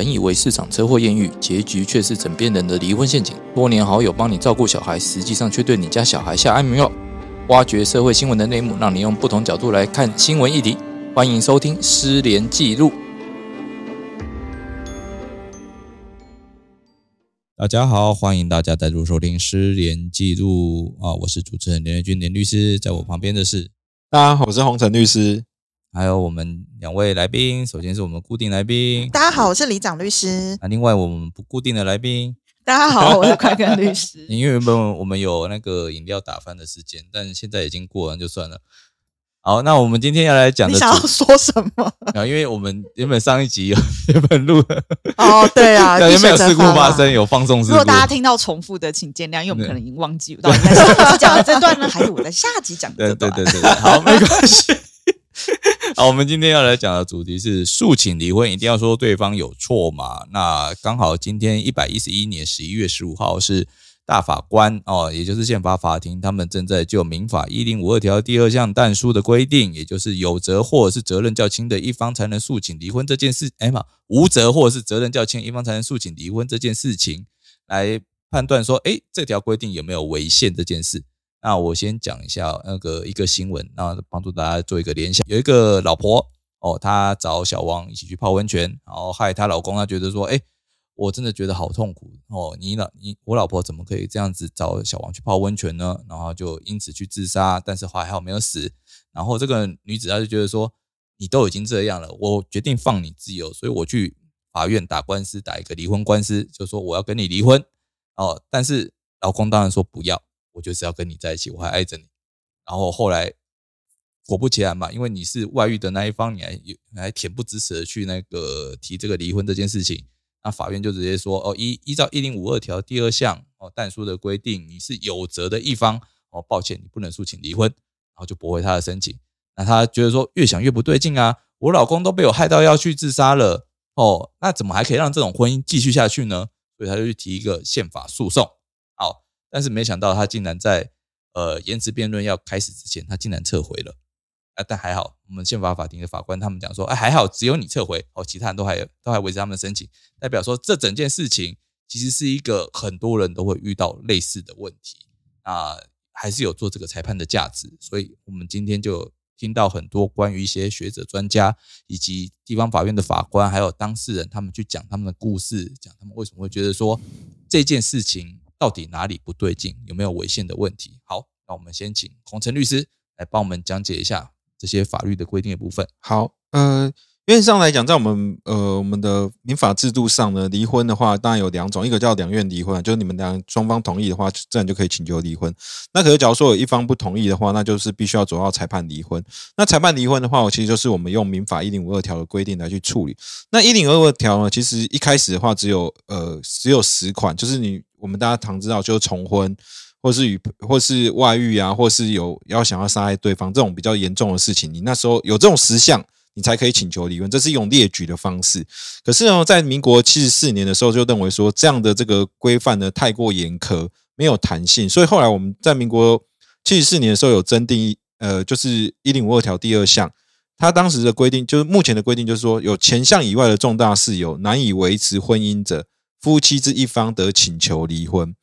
本以为市场车祸艳遇，结局却是枕边人的离婚陷阱。多年好友帮你照顾小孩，实际上却对你家小孩下安眠药。挖掘社会新闻的内幕，让你用不同角度来看新闻议题。欢迎收听《失联记录》。大家好，欢迎大家再度收听《失联记录》啊！我是主持人连瑞君连律师，在我旁边的是大家好，我是洪晨律师。还有我们两位来宾，首先是我们固定来宾，大家好，我是李长律师。那另外我们不固定的来宾，大家好，我是快根律师。因为原本我们有那个饮料打翻的事件，但现在已经过了，就算了。好，那我们今天要来讲的，你想要说什么？啊，因为我们原本上一集有原本录的哦，对啊，有没有事故发生？有放送事故。如果大家听到重复的，请见谅，因为我们可能已经忘记到底在上集讲的这段呢，还是我在下集讲的这段？对对对对，好，没关系。好，我们今天要来讲的主题是诉请离婚，一定要说对方有错嘛？那刚好今天一百一十一年十一月十五号是大法官哦，也就是宪法法庭，他们正在就民法一零五二条第二项但书的规定，也就是有责或者是责任较轻的一方才能诉请离婚这件事，哎嘛，无责或者是责任较轻一方才能诉请离婚这件事情，来判断说，哎，这条规定有没有违宪这件事。那我先讲一下那个一个新闻，那帮助大家做一个联想。有一个老婆哦，她找小王一起去泡温泉，然后害她老公，她觉得说，哎，我真的觉得好痛苦哦，你老你我老婆怎么可以这样子找小王去泡温泉呢？然后就因此去自杀，但是还好没有死。然后这个女子她就觉得说，你都已经这样了，我决定放你自由，所以我去法院打官司，打一个离婚官司，就说我要跟你离婚哦。但是老公当然说不要。我就是要跟你在一起，我还爱着你。然后后来果不其然嘛，因为你是外遇的那一方，你还你还恬不知耻的去那个提这个离婚这件事情，那法院就直接说哦，依依照一零五二条第二项哦，但书的规定，你是有责的一方哦，抱歉，你不能诉请离婚，然后就驳回他的申请。那他觉得说越想越不对劲啊，我老公都被我害到要去自杀了哦，那怎么还可以让这种婚姻继续下去呢？所以他就去提一个宪法诉讼。但是没想到他竟然在呃延迟辩论要开始之前，他竟然撤回了啊！但还好，我们宪法法庭的法官他们讲说，哎，还好只有你撤回哦，其他人都还都还维持他们的申请，代表说这整件事情其实是一个很多人都会遇到类似的问题啊，还是有做这个裁判的价值。所以我们今天就听到很多关于一些学者专家以及地方法院的法官还有当事人，他们去讲他们的故事，讲他们为什么会觉得说这件事情。到底哪里不对劲？有没有违宪的问题？好，那我们先请洪成律师来帮我们讲解一下这些法律的规定的部分。好，呃，原则上来讲，在我们呃我们的民法制度上呢，离婚的话当然有两种，一个叫两院离婚，就是你们两双方同意的话，自然就可以请求离婚。那可是假如说有一方不同意的话，那就是必须要走到裁判离婚。那裁判离婚的话，我其实就是我们用民法一零五二条的规定来去处理。那一零二二条呢，其实一开始的话只有呃只有十款，就是你。我们大家常知道，就是重婚，或是与或是外遇啊，或是有要想要杀害对方这种比较严重的事情，你那时候有这种实相，你才可以请求离婚，这是一种列举的方式。可是呢，在民国七十四年的时候，就认为说这样的这个规范呢太过严苛，没有弹性，所以后来我们在民国七十四年的时候有增订，呃，就是一零五二条第二项，他当时的规定就是目前的规定，就是说有前项以外的重大事由难以维持婚姻者。夫妻之一方得请求离婚，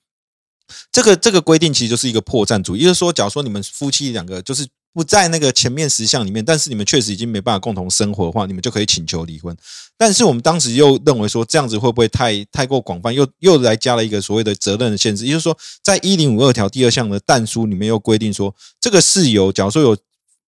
这个这个规定其实就是一个破绽主义，就是说，假如说你们夫妻两个就是不在那个前面十项里面，但是你们确实已经没办法共同生活的话，你们就可以请求离婚。但是我们当时又认为说，这样子会不会太太过广泛？又又来加了一个所谓的责任的限制，也就是说，在一零五二条第二项的但书里面又规定说，这个事由，假如说有。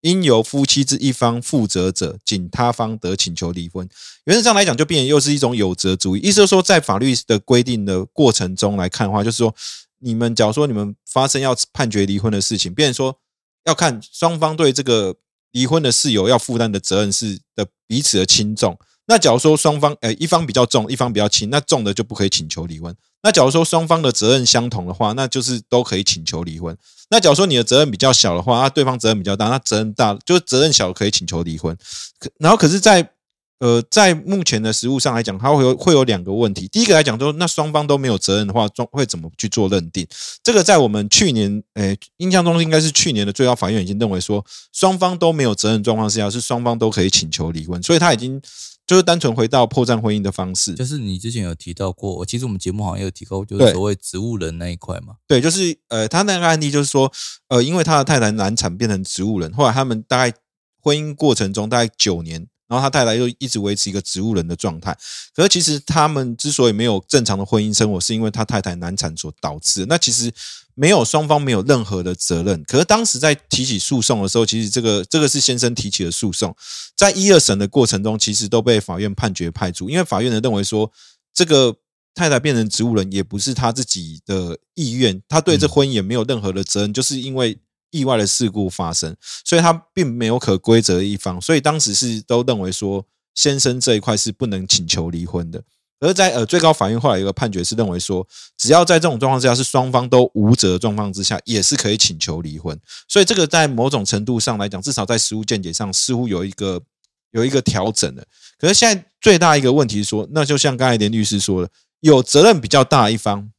应由夫妻之一方负责者，仅他方得请求离婚。原则上来讲，就变又是一种有责主义。意思就是说，在法律的规定的过程中来看的话，就是说，你们假如说你们发生要判决离婚的事情，变成说要看双方对这个离婚的事由要负担的责任是的彼此的轻重。那假如说双方呃一方比较重，一方比较轻，那重的就不可以请求离婚。那假如说双方的责任相同的话，那就是都可以请求离婚。那假如说你的责任比较小的话，那对方责任比较大，那责任大就是责任小可以请求离婚。可然后可是，在呃在目前的实务上来讲，它会有会有两个问题。第一个来讲说，那双方都没有责任的话，中会怎么去做认定？这个在我们去年诶印象中应该是去年的最高法院已经认为说，双方都没有责任状况下，是双方都可以请求离婚，所以他已经。就是单纯回到破绽婚姻的方式。就是你之前有提到过，其实我们节目好像有提到，就是所谓植物人那一块嘛。对，就是呃，他那个案例就是说，呃，因为他的太太难产变成植物人，后来他们大概婚姻过程中大概九年，然后他太太又一直维持一个植物人的状态。可是其实他们之所以没有正常的婚姻生活，是因为他太太难产所导致。那其实没有双方没有任何的责任。可是当时在提起诉讼的时候，其实这个这个是先生提起的诉讼，在一二审的过程中，其实都被法院判决派除，因为法院呢认为说这个。太太变成植物人也不是他自己的意愿，他对这婚姻也没有任何的责任，就是因为意外的事故发生，所以他并没有可归责一方，所以当时是都认为说先生这一块是不能请求离婚的。而在呃最高法院后来有一个判决是认为说，只要在这种状况之下是双方都无责的状况之下，也是可以请求离婚。所以这个在某种程度上来讲，至少在实务见解上似乎有一个有一个调整的。可是现在最大一个问题说，那就像刚才连律师说的。有责任比较大一方，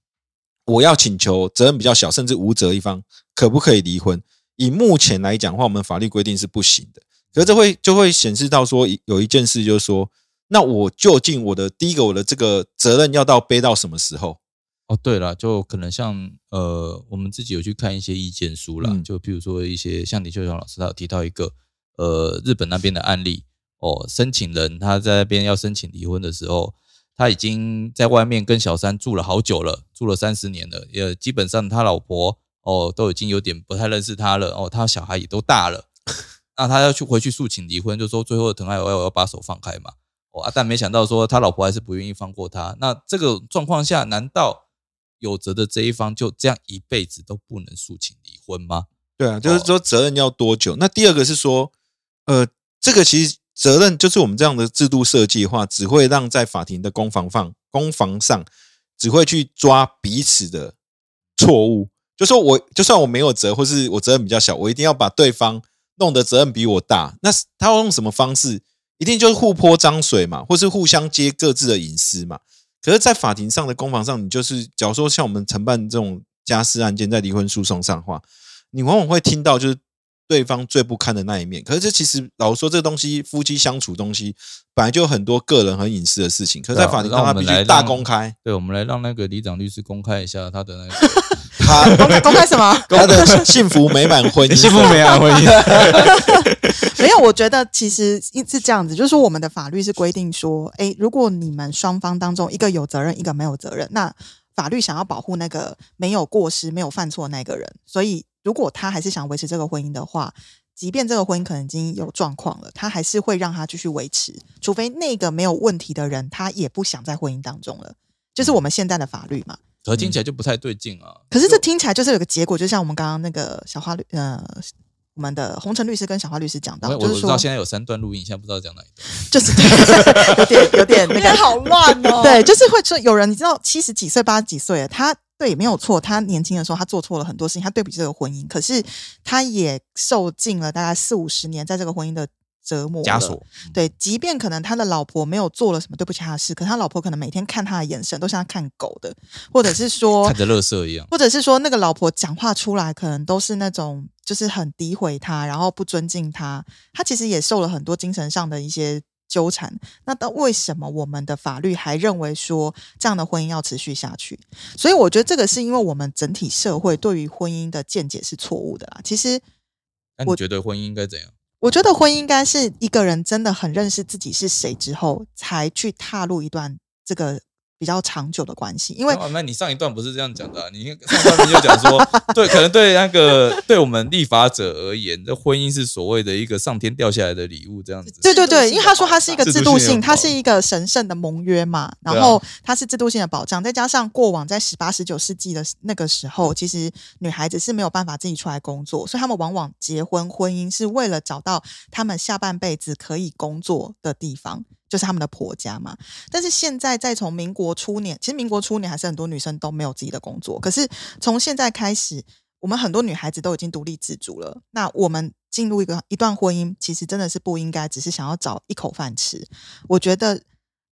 我要请求责任比较小甚至无责一方，可不可以离婚？以目前来讲的话，我们法律规定是不行的。可是这会就会显示到说，有一件事就是说，那我究竟我的第一个我的这个责任要到背到什么时候？哦，对了，就可能像呃，我们自己有去看一些意见书啦，嗯就比如说一些像李秀雄老师他有提到一个呃日本那边的案例哦，申请人他在那边要申请离婚的时候。他已经在外面跟小三住了好久了，住了三十年了，也基本上他老婆哦都已经有点不太认识他了哦，他小孩也都大了，那他要去回去诉请离婚，就说最后的疼爱我要我要把手放开嘛，哦啊，但没想到说他老婆还是不愿意放过他，那这个状况下，难道有责的这一方就这样一辈子都不能诉请离婚吗？对啊，就是说责任要多久？那第二个是说，呃，这个其实。责任就是我们这样的制度设计的话，只会让在法庭的攻防上，攻防上只会去抓彼此的错误。就说我就算我没有责，或是我责任比较小，我一定要把对方弄得责任比我大。那他要用什么方式？一定就是互泼脏水嘛，或是互相揭各自的隐私嘛。可是，在法庭上的攻防上，你就是假如说像我们承办这种家事案件，在离婚诉讼上的话，你往往会听到就是。对方最不堪的那一面，可是这其实老实说，这东西夫妻相处东西本来就有很多个人很隐私的事情，可是在法庭上他必须大公开。对，我们来让那个李长律师公开一下他的那个他公开公开什么？他的幸福美满婚姻，幸福美满婚姻。没有，我觉得其实是这样子，就是说我们的法律是规定说，哎，如果你们双方当中一个有责任，一个没有责任，那法律想要保护那个没有过失、没有犯错那个人，所以。如果他还是想维持这个婚姻的话，即便这个婚姻可能已经有状况了，他还是会让他继续维持，除非那个没有问题的人他也不想在婚姻当中了，就是我们现在的法律嘛。可听起来就不太对劲啊。可是这听起来就是有个结果，就像我们刚刚那个小花律呃，我们的红尘律师跟小花律师讲到，就是说现在有三段录音，现在不知道讲哪一段，就是 有点有点那个好乱哦。对，就是会说有人你知道七十几岁八十几岁，他。对，没有错。他年轻的时候，他做错了很多事情，他对不起这个婚姻。可是，他也受尽了大概四五十年在这个婚姻的折磨枷锁。对，即便可能他的老婆没有做了什么对不起他的事，可他老婆可能每天看他的眼神都像看狗的，或者是 说看着乐色一样，或者是说那个老婆讲话出来可能都是那种就是很诋毁他，然后不尊敬他。他其实也受了很多精神上的一些。纠缠，那到为什么我们的法律还认为说这样的婚姻要持续下去？所以我觉得这个是因为我们整体社会对于婚姻的见解是错误的啦。其实，那你觉得婚姻应该怎样？我觉得婚姻应该是一个人真的很认识自己是谁之后，才去踏入一段这个。比较长久的关系，因为那你上一段不是这样讲的，啊，你上段就讲说，对，可能对那个对我们立法者而言，这婚姻是所谓的一个上天掉下来的礼物，这样子。对对对，因为他说它是一个制度性，它是一个神圣的盟约嘛，然后它是制度性的保障，再加上过往在十八十九世纪的那个时候，其实女孩子是没有办法自己出来工作，所以他们往往结婚婚姻是为了找到他们下半辈子可以工作的地方。就是他们的婆家嘛，但是现在再从民国初年，其实民国初年还是很多女生都没有自己的工作。可是从现在开始，我们很多女孩子都已经独立自主了。那我们进入一个一段婚姻，其实真的是不应该只是想要找一口饭吃。我觉得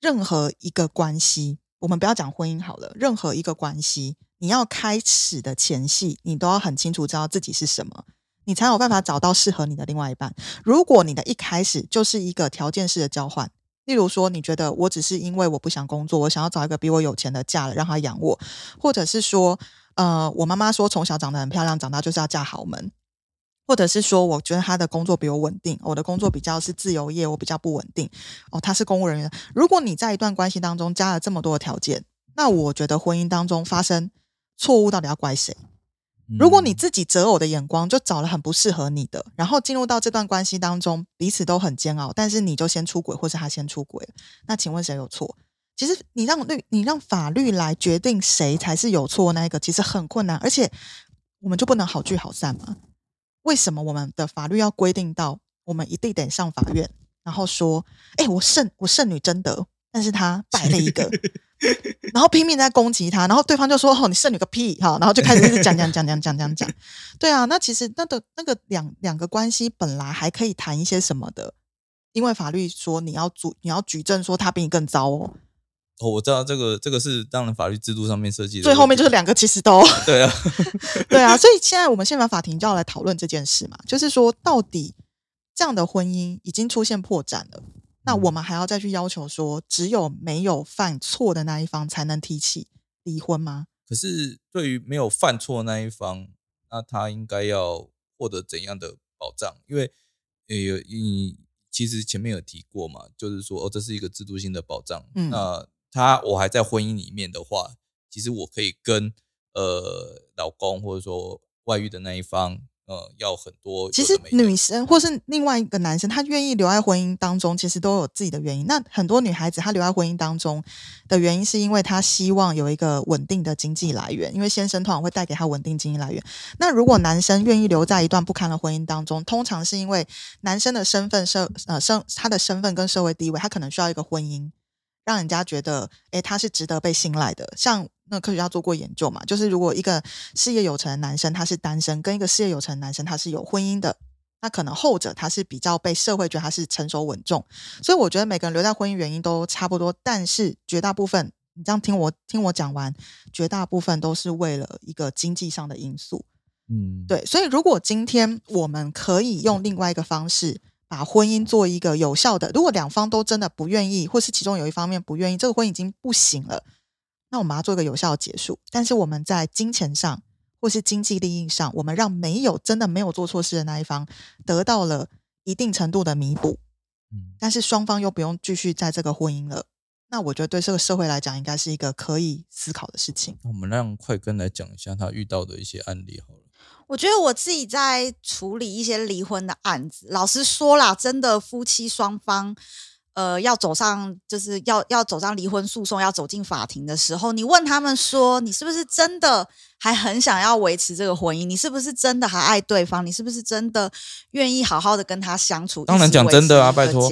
任何一个关系，我们不要讲婚姻好了，任何一个关系，你要开始的前戏，你都要很清楚知道自己是什么，你才有办法找到适合你的另外一半。如果你的一开始就是一个条件式的交换。例如说，你觉得我只是因为我不想工作，我想要找一个比我有钱的嫁了，让他养我，或者是说，呃，我妈妈说从小长得很漂亮，长大就是要嫁豪门，或者是说，我觉得他的工作比我稳定，我的工作比较是自由业，我比较不稳定。哦，他是公务人员。如果你在一段关系当中加了这么多的条件，那我觉得婚姻当中发生错误，到底要怪谁？如果你自己择偶的眼光就找了很不适合你的，然后进入到这段关系当中，彼此都很煎熬，但是你就先出轨，或是他先出轨，那请问谁有错？其实你让律，你让法律来决定谁才是有错那一个，其实很困难，而且我们就不能好聚好散吗？为什么我们的法律要规定到我们一定得上法院，然后说，哎，我剩我剩女贞德，但是他败 了一个。然后拼命在攻击他，然后对方就说：“哦，你剩女个屁！”哈，然后就开始一直讲讲讲讲讲讲讲。对啊，那其实那个那个两两个关系本来还可以谈一些什么的，因为法律说你要举你要举证说他比你更糟哦。哦，我知道这个这个是当然法律制度上面设计的，最后面就是两个其实都 对啊，对啊。所以现在我们宪法法庭就要来讨论这件事嘛，就是说到底这样的婚姻已经出现破绽了。那我们还要再去要求说，只有没有犯错的那一方才能提起离婚吗？可是对于没有犯错那一方，那他应该要获得怎样的保障？因为有你其实前面有提过嘛，就是说哦，这是一个制度性的保障。嗯，那他我还在婚姻里面的话，其实我可以跟呃老公或者说外遇的那一方。呃，要很多。其实女生或是另外一个男生，他愿意留在婚姻当中，其实都有自己的原因。那很多女孩子她留在婚姻当中的原因，是因为她希望有一个稳定的经济来源，因为先生通常会带给她稳定经济来源。那如果男生愿意留在一段不堪的婚姻当中，通常是因为男生的身份社呃身他的身份跟社会地位，他可能需要一个婚姻，让人家觉得诶他是值得被信赖的。像那科学家做过研究嘛？就是如果一个事业有成的男生他是单身，跟一个事业有成的男生他是有婚姻的，那可能后者他是比较被社会觉得他是成熟稳重。所以我觉得每个人留在婚姻原因都差不多，但是绝大部分，你这样听我听我讲完，绝大部分都是为了一个经济上的因素。嗯，对。所以如果今天我们可以用另外一个方式把婚姻做一个有效的，如果两方都真的不愿意，或是其中有一方面不愿意，这个婚姻已经不行了。那我们要做一个有效的结束，但是我们在金钱上或是经济利益上，我们让没有真的没有做错事的那一方得到了一定程度的弥补，嗯，但是双方又不用继续在这个婚姻了。那我觉得对这个社会来讲，应该是一个可以思考的事情。我们让快根来讲一下他遇到的一些案例好了。我觉得我自己在处理一些离婚的案子，老实说啦，真的夫妻双方。呃，要走上就是要要走上离婚诉讼，要走进法庭的时候，你问他们说，你是不是真的还很想要维持这个婚姻？你是不是真的还爱对方？你是不是真的愿意好好的跟他相处？当然讲真的啊，拜托。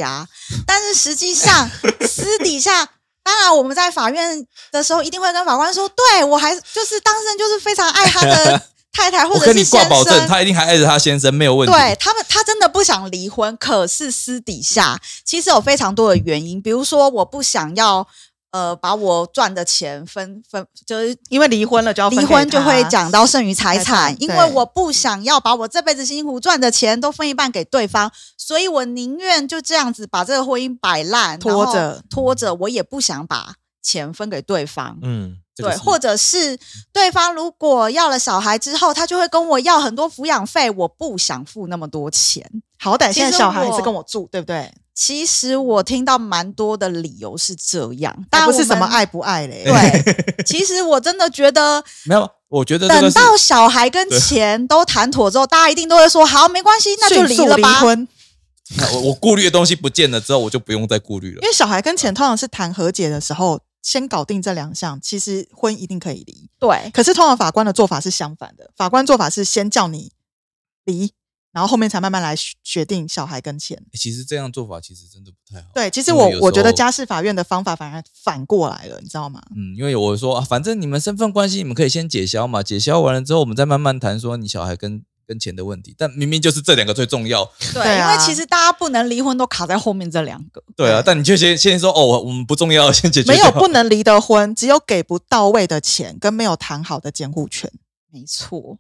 但是实际上私底下，当然我们在法院的时候，一定会跟法官说，对我还就是当事人就是非常爱他的。太太或者是先生，他一定还爱着他先生，没有问题。对他们，他真的不想离婚，可是私底下其实有非常多的原因，比如说我不想要呃把我赚的钱分分，就是因为离婚了就要离婚就会讲到剩余财产，因为我不想要把我这辈子辛苦赚的钱都分一半给对方，所以我宁愿就这样子把这个婚姻摆烂拖着拖着，我也不想把钱分给对方。嗯。对，或者是对方如果要了小孩之后，他就会跟我要很多抚养费，我不想付那么多钱。好歹现在小孩是跟我住，对不对？其实我听到蛮多的理由是这样，但不是什么爱不爱嘞。对，其实我真的觉得 没有，我觉得等到小孩跟钱都谈妥之后，大家一定都会说好，没关系，那就离了吧。我我顾虑的东西不见了之后，我就不用再顾虑了。因为小孩跟钱通常是谈和解的时候。先搞定这两项，其实婚一定可以离。对，可是通常法官的做法是相反的，法官做法是先叫你离，然后后面才慢慢来决定小孩跟钱。其实这样做法其实真的不太好。对，其实我我觉得家事法院的方法反而反过来了，你知道吗？嗯，因为我说啊，反正你们身份关系你们可以先解消嘛，解消完了之后，我们再慢慢谈说你小孩跟。跟钱的问题，但明明就是这两个最重要。对，因为其实大家不能离婚都卡在后面这两个。对啊，但你就先先说哦，我们不重要，先解决。没有不能离的婚，只有给不到位的钱跟没有谈好的监护权。没错，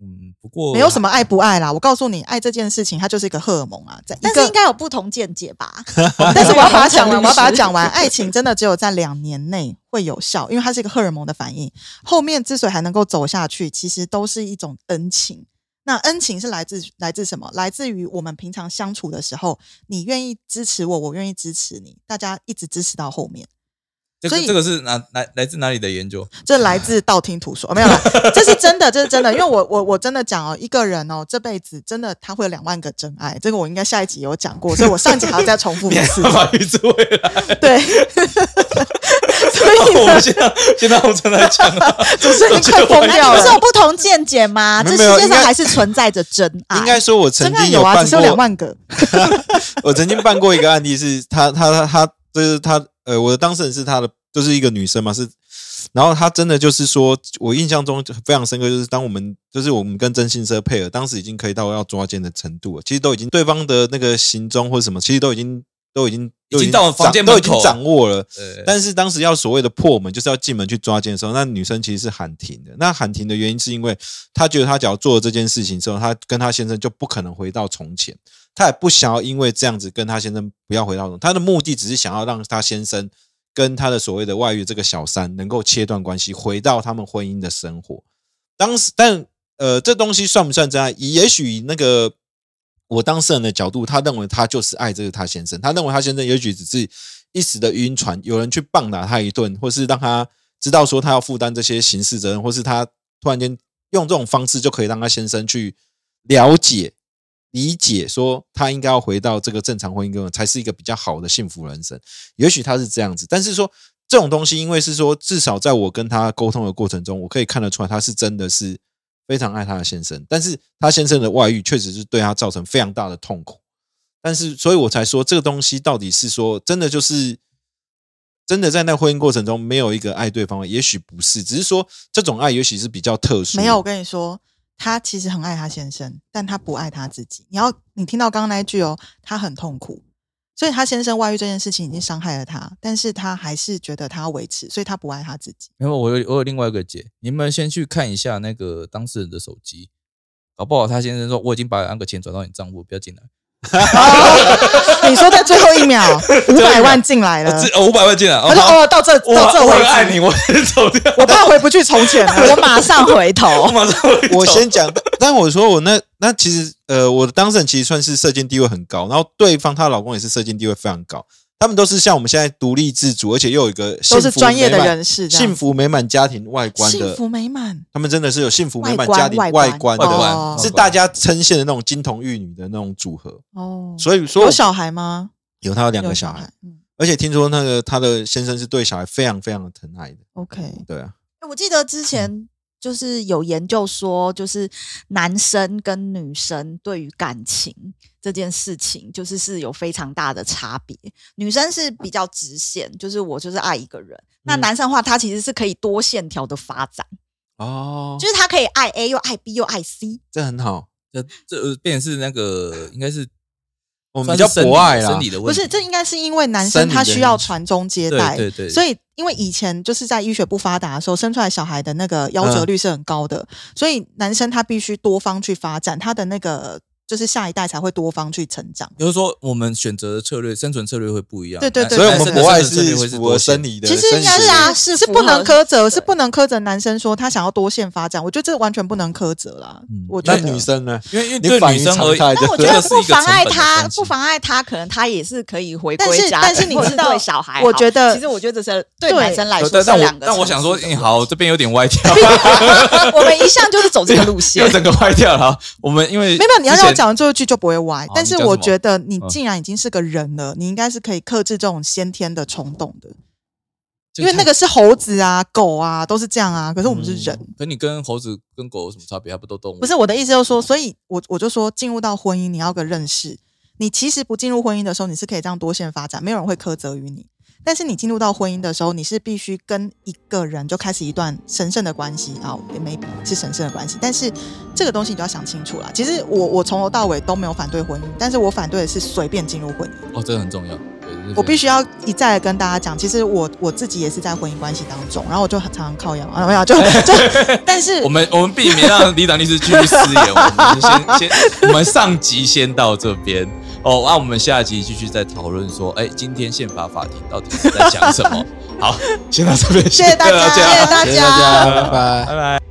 嗯，不过没有什么爱不爱啦。我告诉你，爱这件事情它就是一个荷尔蒙啊，在但是应个。该有不同见解吧？但是我要把它讲完，我要把它师讲完。爱情真的只有在两年内会有效，因为它是一个荷尔蒙的反应。后面之所以还能够走下去，其实都是一种恩情。那恩情是来自来自什么？来自于我们平常相处的时候，你愿意支持我，我愿意支持你，大家一直支持到后面。所以这个这个是哪来来自哪里的研究？这来自道听途说，没有啦，这是真的，这是真的。因为我我我真的讲哦，一个人哦，这辈子真的他会有两万个真爱，这个我应该下一集有讲过，所以我上一集还要再重复一次。对，所以我们，现在现在我正在讲啊，主持人已经快疯掉了。不是有不同见解吗？这世界上还是存在着真爱。应该说，我曾真爱有啊，只是有两，万个。我曾经办过一个案例是，他他他他就是他呃，我的当事人是他的，就是一个女生嘛，是，然后他真的就是说，我印象中非常深刻，就是当我们就是我们跟征信社配合，当时已经可以到要抓奸的程度了，其实都已经对方的那个行踪或者什么，其实都已经都已经已经到了房间掌都已经掌握了，呃，但是当时要所谓的破门，就是要进门去抓奸的时候，那女生其实是喊停的。那喊停的原因是因为她觉得她只要做了这件事情之后，她跟她先生就不可能回到从前，她也不想要因为这样子跟她先生不要回到从，她的目的只是想要让她先生跟她的所谓的外遇这个小三能够切断关系，回到他们婚姻的生活。当时，但呃，这东西算不算真爱？也许那个我当事人的角度，他认为他就是爱这个他先生，他认为他先生也许只是一时的晕船，有人去棒打他一顿，或是让他知道说他要负担这些刑事责任，或是他突然间用这种方式就可以让他先生去了解、理解，说他应该要回到这个正常婚姻中才是一个比较好的幸福人生。也许他是这样子，但是说这种东西，因为是说至少在我跟他沟通的过程中，我可以看得出来，他是真的是非常爱他的先生，但是他先生的外遇确实是对他造成非常大的痛苦。但是，所以我才说这个东西到底是说真的就是真的在那婚姻过程中没有一个爱对方，也许不是，只是说这种爱也许是比较特殊。没有，我跟你说，他其实很爱他先生，但他不爱他自己。你要你听到刚刚那一句哦，他很痛苦，所以他先生外遇这件事情已经伤害了他，但是他还是觉得他要维持，所以他不爱他自己。没有，我有我有另外一个解，你们先去看一下那个当事人的手机，搞不好他先生说我已经把那个钱转到你账户，不要进来。你说在 最后一秒，五百万进来了，这五百万进来，他说好。哦，到这我我到这为止，很爱你，我先走掉，我怕回不去从前了。我马上回头。我头。马上回头。我先讲，但我说我那那其实呃，我的当事人其实算是射精地位很高，然后对方她老公也是射精地位非常高，他们都是像我们现在独立自主，而且又有一个都是专业的人士幸福美满家庭外观的，幸福美满他们真的是有幸福美满家庭外观是大家称羡的那种金童玉女的那种组合。哦。所以说有小孩吗？有他有两有个小孩，，嗯而且听说那个他的先生是对小孩非常非常的疼爱的。，OK，对啊，我记得之前就是有研究说，就是男生跟女生对于感情这件事情，就是是有非常大的差别。女生是比较直线，就是我就是爱一个人；那嗯男生的话，他其实是可以多线条的发展，哦就是他可以爱 A 又爱 B 又爱 C。这很好，这这呃变成是那个应该是我们比较博爱啦生。理的问题，不是，这应该是因为男生他需要传宗接代，对对对所以因为以前就是在医学不发达的时候，生出来小孩的那个夭折率是很高的，所以男生他必须多方去发展，他的那个就是下一代才会多方去成长。比如说我们选择的策略、生存策略会不一样。对对对所以我们男生的博爱生存策略会是符合生理的，其实应该是啊，是是不能苛责，是不能苛责男生说他想要多线发展。我觉得这个完全不能苛责啦。我觉得女生呢？因为因为对你反应女生而言，常态但我觉得不妨碍他，不妨碍他，可能他也是可以回但是归家 但是庭或是你知道对小孩。我觉得其实我觉得这是对对男生来说但但我是两个但我想说，层次的嗯，好，这边有点歪掉，我们一向就是走这个路线 又。整个歪掉了。我们因为没有，你要让我讲完最后一句就不会歪。但是我觉得你嗯既然已经是个人了，你应该是可以克制这种先天的冲动的，因为那个是猴子啊、狗啊都是这样啊，可是我们是人。可你跟猴子跟狗有什么差别？还不都动物？不是我的意思，就是说，所以我我就说，进入到婚姻，你要个认识。你其实不进入婚姻的时候，你是可以这样多线发展，没有人会苛责于你。但是你进入到婚姻的时候，你是必须跟一个人就开始一段神圣的关系啊，maybe 是神圣的关系。但是这个东西你就要想清楚啦。其实我我从头到尾都没有反对婚姻，但是我反对的是随便进入婚姻。哦，这个很重要。我必须要一再的跟大家讲，其实我我自己也是在婚姻关系当中，然后我就很常常靠腰啊，没有就 就，但是 我们我们避免让李长律师继续失言，我们先先我们上集先到这边哦，那我们下集继续再讨论说，哎，今天宪法法庭到底是在讲什么？好，先到这边，谢谢大家，谢谢大家，拜拜。拜拜。